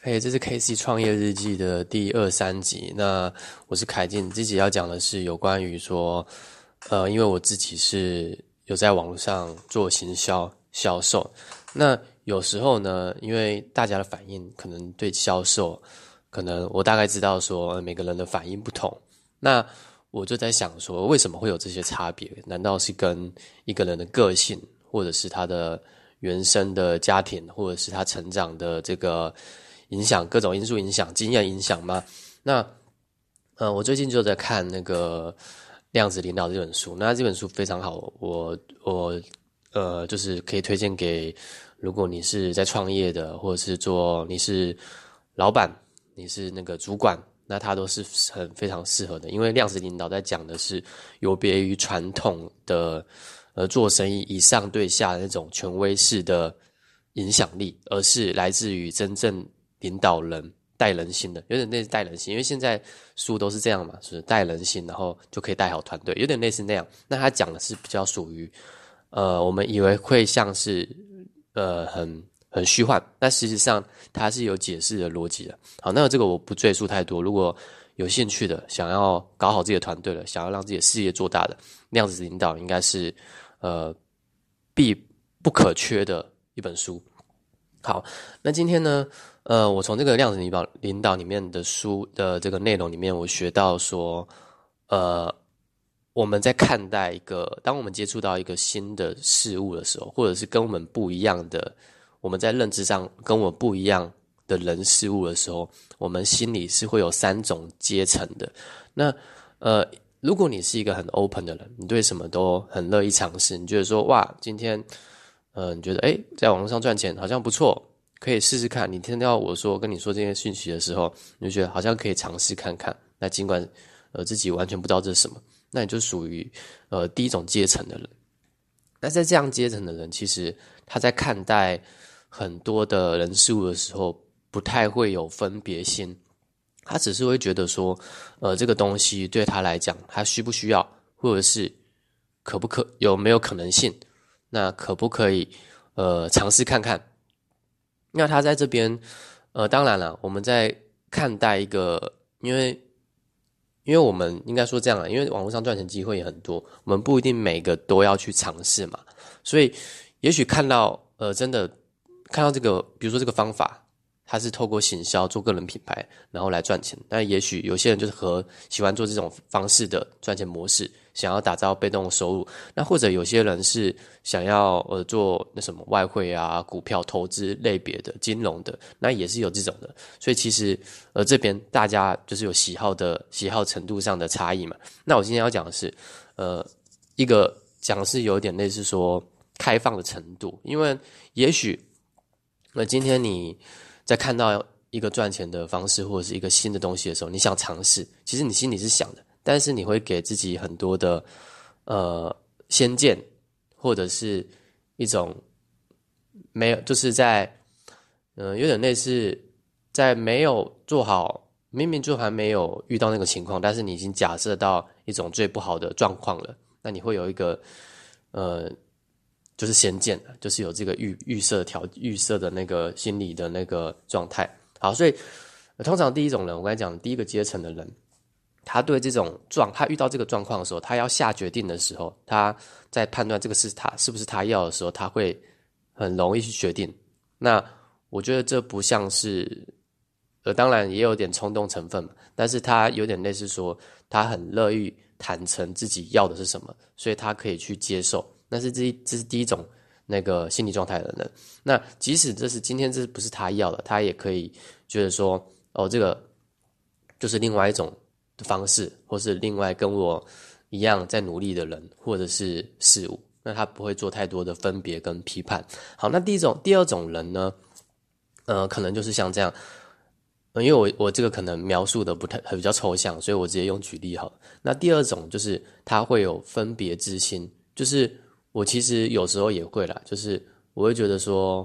嘿，这是 K C 创业日记的第二三集。那我是凯进，这集要讲的是有关于说，呃，因为我自己是有在网络上做行销销售，那有时候呢，因为大家的反应可能对销售，可能我大概知道说每个人的反应不同，那我就在想说，为什么会有这些差别？难道是跟一个人的个性，或者是他的原生的家庭，或者是他成长的这个？影响各种因素影响经验影响吗？那，呃，我最近就在看那个《量子领导》这本书，那这本书非常好，我我呃，就是可以推荐给如果你是在创业的，或者是做你是老板，你是那个主管，那它都是很非常适合的，因为量子领导在讲的是有别于传统的呃做生意以上对下的那种权威式的影响力，而是来自于真正。领导人带人心的，有点类似带人心，因为现在书都是这样嘛，是带人心，然后就可以带好团队，有点类似那样。那他讲的是比较属于，呃，我们以为会像是，呃，很很虚幻，但实上它是有解释的逻辑的。好，那这个我不赘述太多。如果有兴趣的，想要搞好自己的团队了，想要让自己的事业做大的，那样子领导应该是，呃，必不可缺的一本书。好，那今天呢？呃，我从这个量子领导领导里面的书的这个内容里面，我学到说，呃，我们在看待一个，当我们接触到一个新的事物的时候，或者是跟我们不一样的，我们在认知上跟我不一样的人事物的时候，我们心里是会有三种阶层的。那呃，如果你是一个很 open 的人，你对什么都很乐意尝试，你觉得说哇，今天，呃，你觉得哎，在网络上赚钱好像不错。可以试试看，你听到我说跟你说这些讯息的时候，你就觉得好像可以尝试看看。那尽管呃自己完全不知道这是什么，那你就属于呃第一种阶层的人。那在这样阶层的人，其实他在看待很多的人事物的时候，不太会有分别心，他只是会觉得说，呃这个东西对他来讲，他需不需要，或者是可不可有没有可能性，那可不可以呃尝试看看。那他在这边，呃，当然了，我们在看待一个，因为，因为我们应该说这样啊，因为网络上赚钱机会也很多，我们不一定每个都要去尝试嘛，所以，也许看到，呃，真的看到这个，比如说这个方法。他是透过行销做个人品牌，然后来赚钱。那也许有些人就是和喜欢做这种方式的赚钱模式，想要打造被动收入。那或者有些人是想要呃做那什么外汇啊、股票投资类别的、金融的，那也是有这种的。所以其实呃这边大家就是有喜好的喜好程度上的差异嘛。那我今天要讲的是呃一个讲是有点类似说开放的程度，因为也许那今天你。在看到一个赚钱的方式或者是一个新的东西的时候，你想尝试，其实你心里是想的，但是你会给自己很多的呃先见，或者是一种没有，就是在嗯有点类似在没有做好，明明就还没有遇到那个情况，但是你已经假设到一种最不好的状况了，那你会有一个呃。就是先见的，就是有这个预预设条预设的那个心理的那个状态。好，所以通常第一种人，我刚才讲第一个阶层的人，他对这种状，他遇到这个状况的时候，他要下决定的时候，他在判断这个是他是不是他要的时候，他会很容易去决定。那我觉得这不像是，呃，当然也有点冲动成分嘛，但是他有点类似说，他很乐意坦诚自己要的是什么，所以他可以去接受。那是这这是第一种那个心理状态的人。那即使这是今天这不是他要的，他也可以觉得说，哦，这个就是另外一种方式，或是另外跟我一样在努力的人，或者是事物。那他不会做太多的分别跟批判。好，那第一种、第二种人呢？呃，可能就是像这样，因为我我这个可能描述的不太比较抽象，所以我直接用举例好。那第二种就是他会有分别之心，就是。我其实有时候也会啦，就是我会觉得说，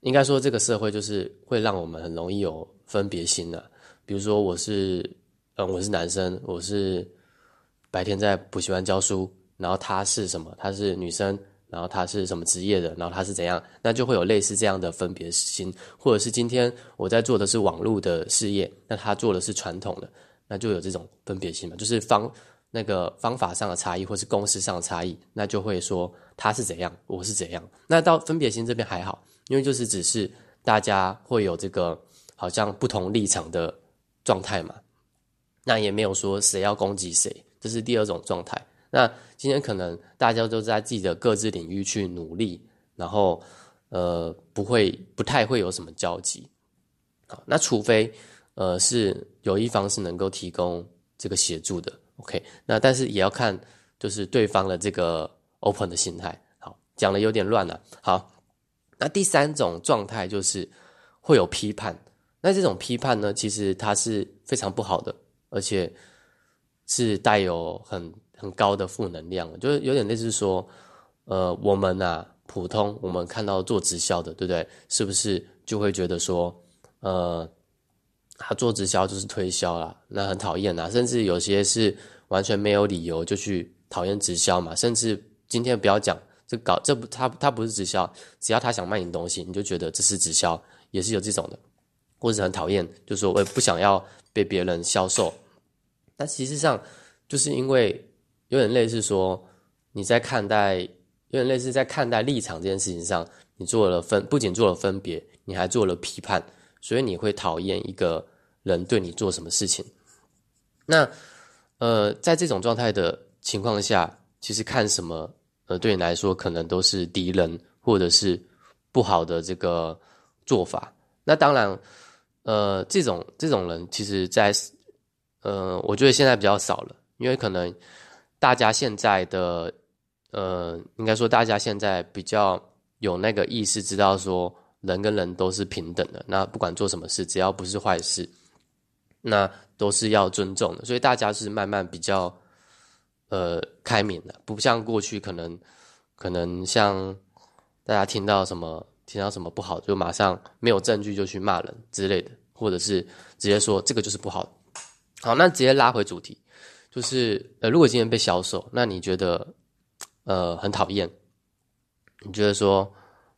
应该说这个社会就是会让我们很容易有分别心的。比如说我是，嗯，我是男生，我是白天在补习班教书，然后他是什么？他是女生然后他是什么职业的，然后他是怎样，那就会有类似这样的分别心，或者是今天我在做的是网络的事业，那他做的是传统的，那就有这种分别心嘛，就是方那个方法上的差异，或是公式上的差异，那就会说他是怎样，我是怎样。那到分别心这边还好，因为就是只是大家会有这个好像不同立场的状态嘛，那也没有说谁要攻击谁，这是第二种状态。那今天可能大家都在自己的各自领域去努力，然后呃不会不太会有什么交集，好，那除非呃是有一方是能够提供这个协助的，OK，那但是也要看就是对方的这个 open 的心态。好，讲的有点乱了。好，那第三种状态就是会有批判，那这种批判呢，其实它是非常不好的，而且是带有很。很高的负能量，就是有点类似说，呃，我们呐，普通我们看到做直销的，对不对？是不是就会觉得说，呃，他做直销就是推销啦，那很讨厌呐。甚至有些是完全没有理由就去讨厌直销嘛。甚至今天不要讲这搞这不他他不是直销，只要他想卖你东西，你就觉得这是直销，也是有这种的，或者很讨厌，就说我也不想要被别人销售。但其实上就是因为。有点类似说，你在看待，有点类似在看待立场这件事情上，你做了分，不仅做了分别，你还做了批判，所以你会讨厌一个人对你做什么事情。那，呃，在这种状态的情况下，其实看什么，呃，对你来说可能都是敌人或者是不好的这个做法。那当然，呃，这种这种人，其实，在，呃，我觉得现在比较少了，因为可能。大家现在的，呃，应该说大家现在比较有那个意识，知道说人跟人都是平等的。那不管做什么事，只要不是坏事，那都是要尊重的。所以大家是慢慢比较，呃，开明的，不像过去可能，可能像大家听到什么听到什么不好，就马上没有证据就去骂人之类的，或者是直接说这个就是不好。好，那直接拉回主题。就是呃，如果今天被销售，那你觉得呃很讨厌？你觉得说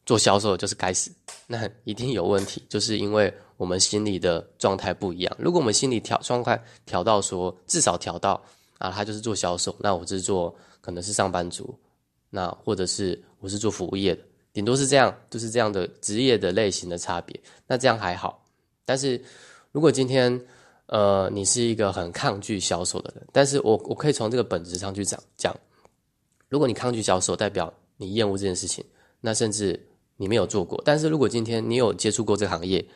做销售就是该死？那一定有问题，就是因为我们心里的状态不一样。如果我们心里调状态调到说，至少调到啊，他就是做销售，那我是做可能是上班族，那或者是我是做服务业的，顶多是这样，就是这样的职业的类型的差别。那这样还好，但是如果今天。呃，你是一个很抗拒销售的人，但是我我可以从这个本质上去讲讲，如果你抗拒销售，代表你厌恶这件事情，那甚至你没有做过。但是如果今天你有接触过这个行业，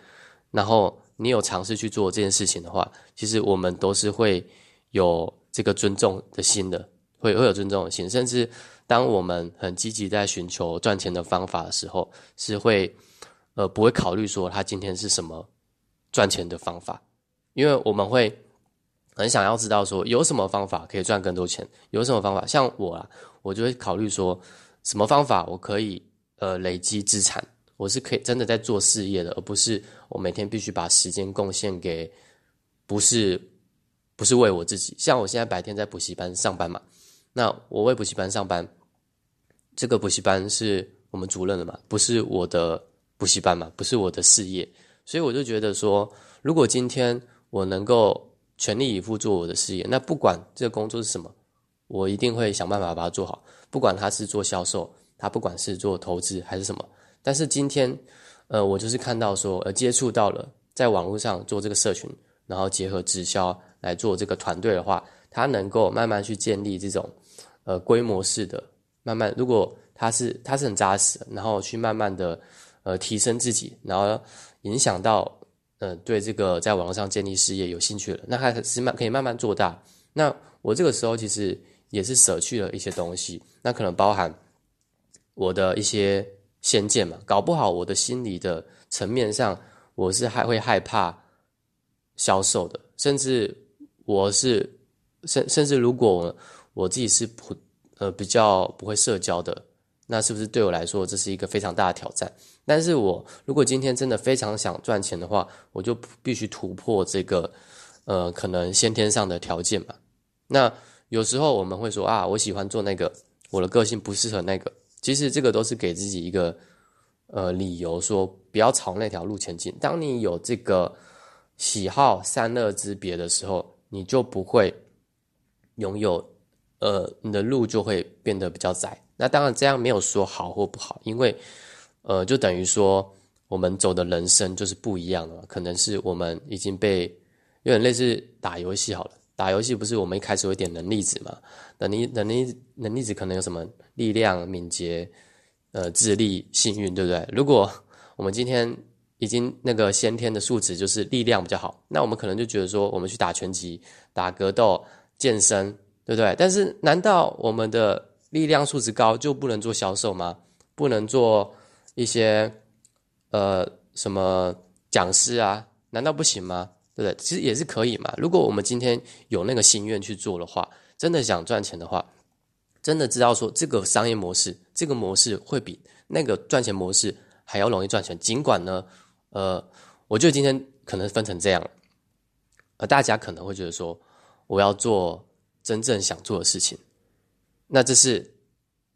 然后你有尝试去做这件事情的话，其实我们都是会有这个尊重的心的，会会有尊重的心，甚至当我们很积极在寻求赚钱的方法的时候，是会呃不会考虑说他今天是什么赚钱的方法。因为我们会很想要知道说有什么方法可以赚更多钱，有什么方法像我啊，我就会考虑说什么方法我可以呃累积资产，我是可以真的在做事业的，而不是我每天必须把时间贡献给不是不是为我自己。像我现在白天在补习班上班嘛，那我为补习班上班，这个补习班是我们主任的嘛，不是我的补习班嘛，不是我的事业，所以我就觉得说，如果今天我能够全力以赴做我的事业，那不管这个工作是什么，我一定会想办法把它做好。不管他是做销售，他不管是做投资还是什么。但是今天，呃，我就是看到说，呃，接触到了在网络上做这个社群，然后结合直销来做这个团队的话，他能够慢慢去建立这种呃规模式的，慢慢如果他是他是很扎实，然后去慢慢的呃提升自己，然后影响到。呃，对这个在网络上建立事业有兴趣了，那还是慢可以慢慢做大。那我这个时候其实也是舍去了一些东西，那可能包含我的一些先见嘛。搞不好我的心理的层面上，我是还会害怕销售的，甚至我是甚甚至如果我自己是普呃比较不会社交的。那是不是对我来说这是一个非常大的挑战？但是我如果今天真的非常想赚钱的话，我就必须突破这个，呃，可能先天上的条件嘛。那有时候我们会说啊，我喜欢做那个，我的个性不适合那个，其实这个都是给自己一个呃理由，说不要朝那条路前进。当你有这个喜好三乐之别的时候，你就不会拥有呃你的路就会变得比较窄。那当然这样没有说好或不好，因为呃就等于说我们走的人生就是不一样的，可能是我们已经被有点类似打游戏好了。打游戏不是我们一开始会点能力值嘛？能力能力能力值可能有什么力量、敏捷、呃智力、幸运，对不对？如果我们今天已经那个先天的素质就是力量比较好，那我们可能就觉得说，我们去打拳击、打格斗、健身，对不对？但是难道我们的力量素质高就不能做销售吗？不能做一些呃什么讲师啊？难道不行吗？对不对？其实也是可以嘛。如果我们今天有那个心愿去做的话，真的想赚钱的话，真的知道说这个商业模式，这个模式会比那个赚钱模式还要容易赚钱。尽管呢，呃，我觉得今天可能分成这样，呃，大家可能会觉得说，我要做真正想做的事情，那这是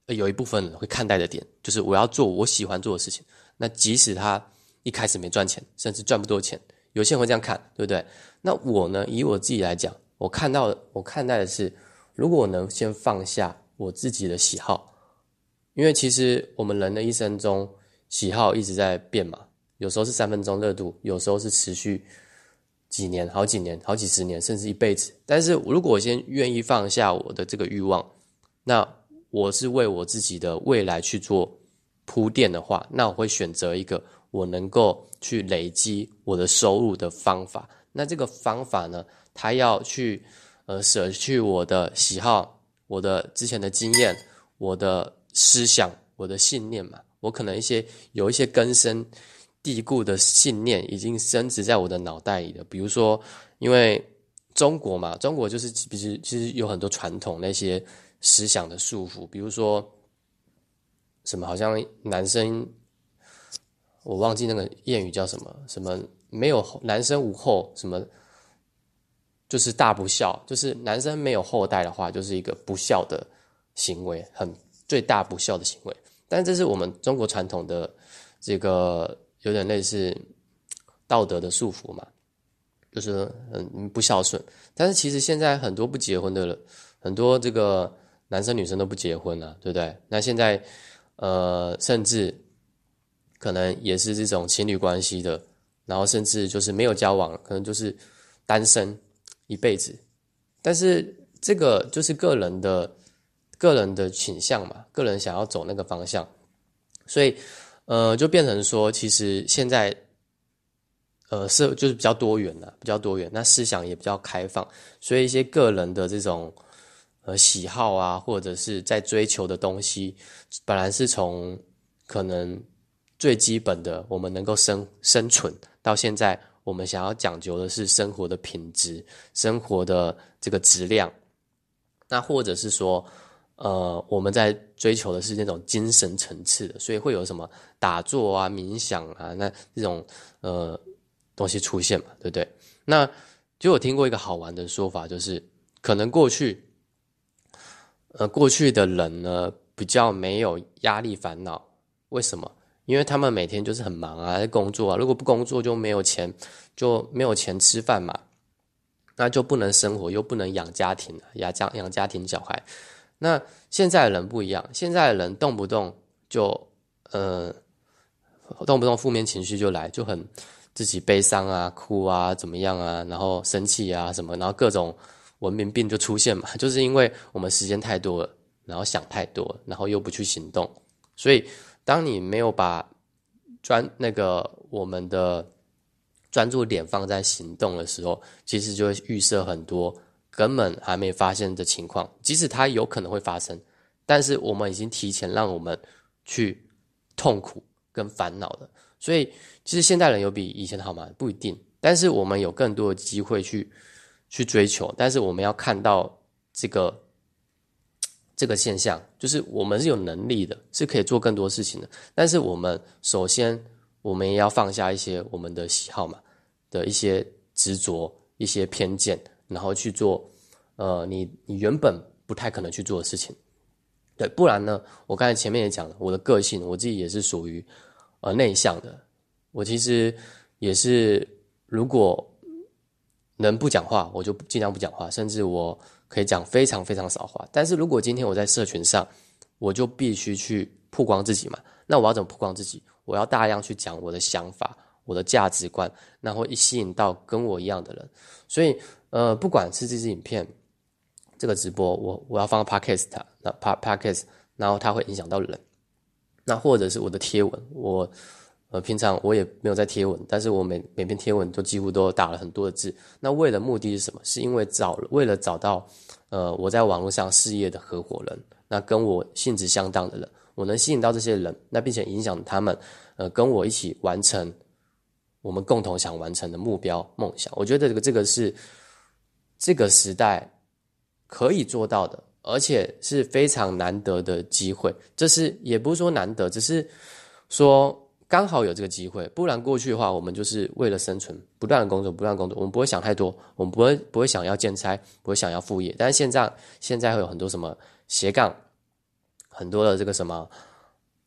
有一部分人会看待的点，就是我要做我喜欢做的事情。那即使他一开始没赚钱，甚至赚不多钱。有些人会这样看，对不对？那我呢？以我自己来讲，我看到我看待的是，如果我能先放下我自己的喜好，因为其实我们人的一生中，喜好一直在变嘛。有时候是三分钟热度，有时候是持续几年、好几年、好几十年，甚至一辈子。但是如果我先愿意放下我的这个欲望，那我是为我自己的未来去做铺垫的话，那我会选择一个。我能够去累积我的收入的方法，那这个方法呢，他要去呃舍去我的喜好、我的之前的经验、我的思想、我的信念嘛。我可能一些有一些根深蒂固的信念已经升值在我的脑袋里了。比如说，因为中国嘛，中国就是其实其实有很多传统那些思想的束缚，比如说什么好像男生。我忘记那个谚语叫什么？什么没有男生无后？什么就是大不孝？就是男生没有后代的话，就是一个不孝的行为，很最大不孝的行为。但这是我们中国传统的这个有点类似道德的束缚嘛，就是嗯不孝顺。但是其实现在很多不结婚的人，很多这个男生女生都不结婚了，对不对？那现在呃，甚至。可能也是这种情侣关系的，然后甚至就是没有交往，可能就是单身一辈子。但是这个就是个人的个人的倾向嘛，个人想要走那个方向，所以呃，就变成说，其实现在呃是就是比较多元了，比较多元，那思想也比较开放，所以一些个人的这种呃喜好啊，或者是在追求的东西，本来是从可能。最基本的，我们能够生生存到现在，我们想要讲究的是生活的品质、生活的这个质量。那或者是说，呃，我们在追求的是那种精神层次的，所以会有什么打坐啊、冥想啊，那这种呃东西出现嘛，对不对？那就有听过一个好玩的说法，就是可能过去，呃，过去的人呢比较没有压力烦恼，为什么？因为他们每天就是很忙啊，在工作啊。如果不工作就没有钱，就没有钱吃饭嘛，那就不能生活，又不能养家庭，养家养家庭小孩。那现在的人不一样，现在的人动不动就呃，动不动负面情绪就来，就很自己悲伤啊、哭啊、怎么样啊，然后生气啊什么，然后各种文明病就出现嘛，就是因为我们时间太多了，然后想太多，然后又不去行动，所以。当你没有把专那个我们的专注点放在行动的时候，其实就会预设很多根本还没发生的情况。即使它有可能会发生，但是我们已经提前让我们去痛苦跟烦恼了。所以，其实现代人有比以前好吗？不一定。但是我们有更多的机会去去追求。但是我们要看到这个。这个现象就是我们是有能力的，是可以做更多事情的。但是我们首先，我们也要放下一些我们的喜好嘛的一些执着、一些偏见，然后去做呃你你原本不太可能去做的事情。对，不然呢，我刚才前面也讲了，我的个性，我自己也是属于呃内向的。我其实也是，如果能不讲话，我就尽量不讲话，甚至我可以讲非常非常少话。但是如果今天我在社群上，我就必须去曝光自己嘛。那我要怎么曝光自己？我要大量去讲我的想法、我的价值观，然后一吸引到跟我一样的人。所以，呃，不管是这支影片、这个直播，我我要放个 podcast，那 pa podcast，然后它会影响到人。那或者是我的贴文，我。呃，平常我也没有在贴文，但是我每每篇贴文都几乎都打了很多的字。那为了目的是什么？是因为找为了找到，呃，我在网络上事业的合伙人，那跟我性质相当的人，我能吸引到这些人，那并且影响他们，呃，跟我一起完成我们共同想完成的目标梦想。我觉得这个这个是这个时代可以做到的，而且是非常难得的机会。这是也不是说难得，只是说。刚好有这个机会，不然过去的话，我们就是为了生存，不断的工作，不断工作，我们不会想太多，我们不会不会想要兼差，不会想要副业。但是现在现在会有很多什么斜杠，很多的这个什么，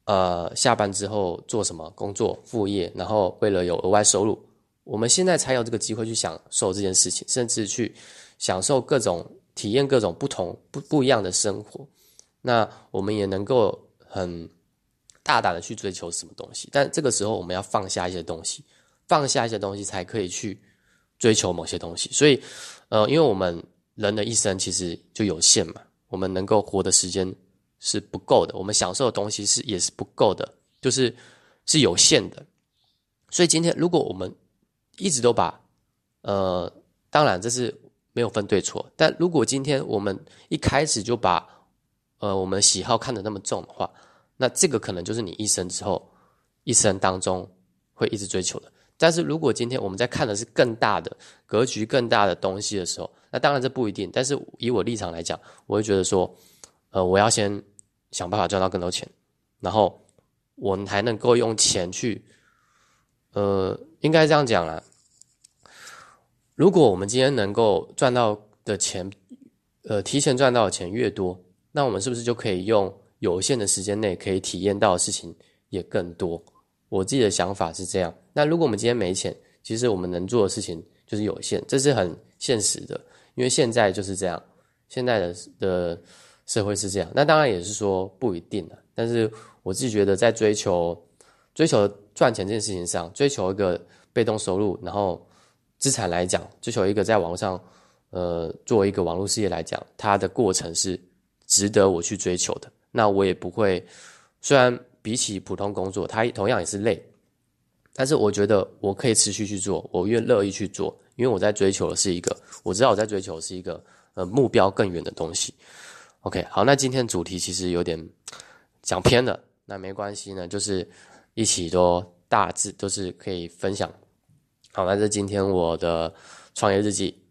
呃，下班之后做什么工作副业，然后为了有额外收入，我们现在才有这个机会去享受这件事情，甚至去享受各种体验各种不同不不一样的生活。那我们也能够很。大胆的去追求什么东西，但这个时候我们要放下一些东西，放下一些东西才可以去追求某些东西。所以，呃，因为我们人的一生其实就有限嘛，我们能够活的时间是不够的，我们享受的东西是也是不够的，就是是有限的。所以今天如果我们一直都把，呃，当然这是没有分对错，但如果今天我们一开始就把，呃，我们喜好看得那么重的话，那这个可能就是你一生之后，一生当中会一直追求的。但是如果今天我们在看的是更大的格局、更大的东西的时候，那当然这不一定。但是以我立场来讲，我会觉得说，呃，我要先想办法赚到更多钱，然后我才能够用钱去，呃，应该这样讲啊。如果我们今天能够赚到的钱，呃，提前赚到的钱越多，那我们是不是就可以用？有限的时间内可以体验到的事情也更多。我自己的想法是这样。那如果我们今天没钱，其实我们能做的事情就是有限，这是很现实的。因为现在就是这样，现在的的社会是这样。那当然也是说不一定的。但是我自己觉得，在追求追求赚钱这件事情上，追求一个被动收入，然后资产来讲，追求一个在网络上呃做一个网络事业来讲，它的过程是值得我去追求的。那我也不会，虽然比起普通工作，它同样也是累，但是我觉得我可以持续去做，我愿乐意去做，因为我在追求的是一个，我知道我在追求是一个呃目标更远的东西。OK，好，那今天主题其实有点讲偏了，那没关系呢，就是一起都大致都是可以分享。好，那这今天我的创业日记。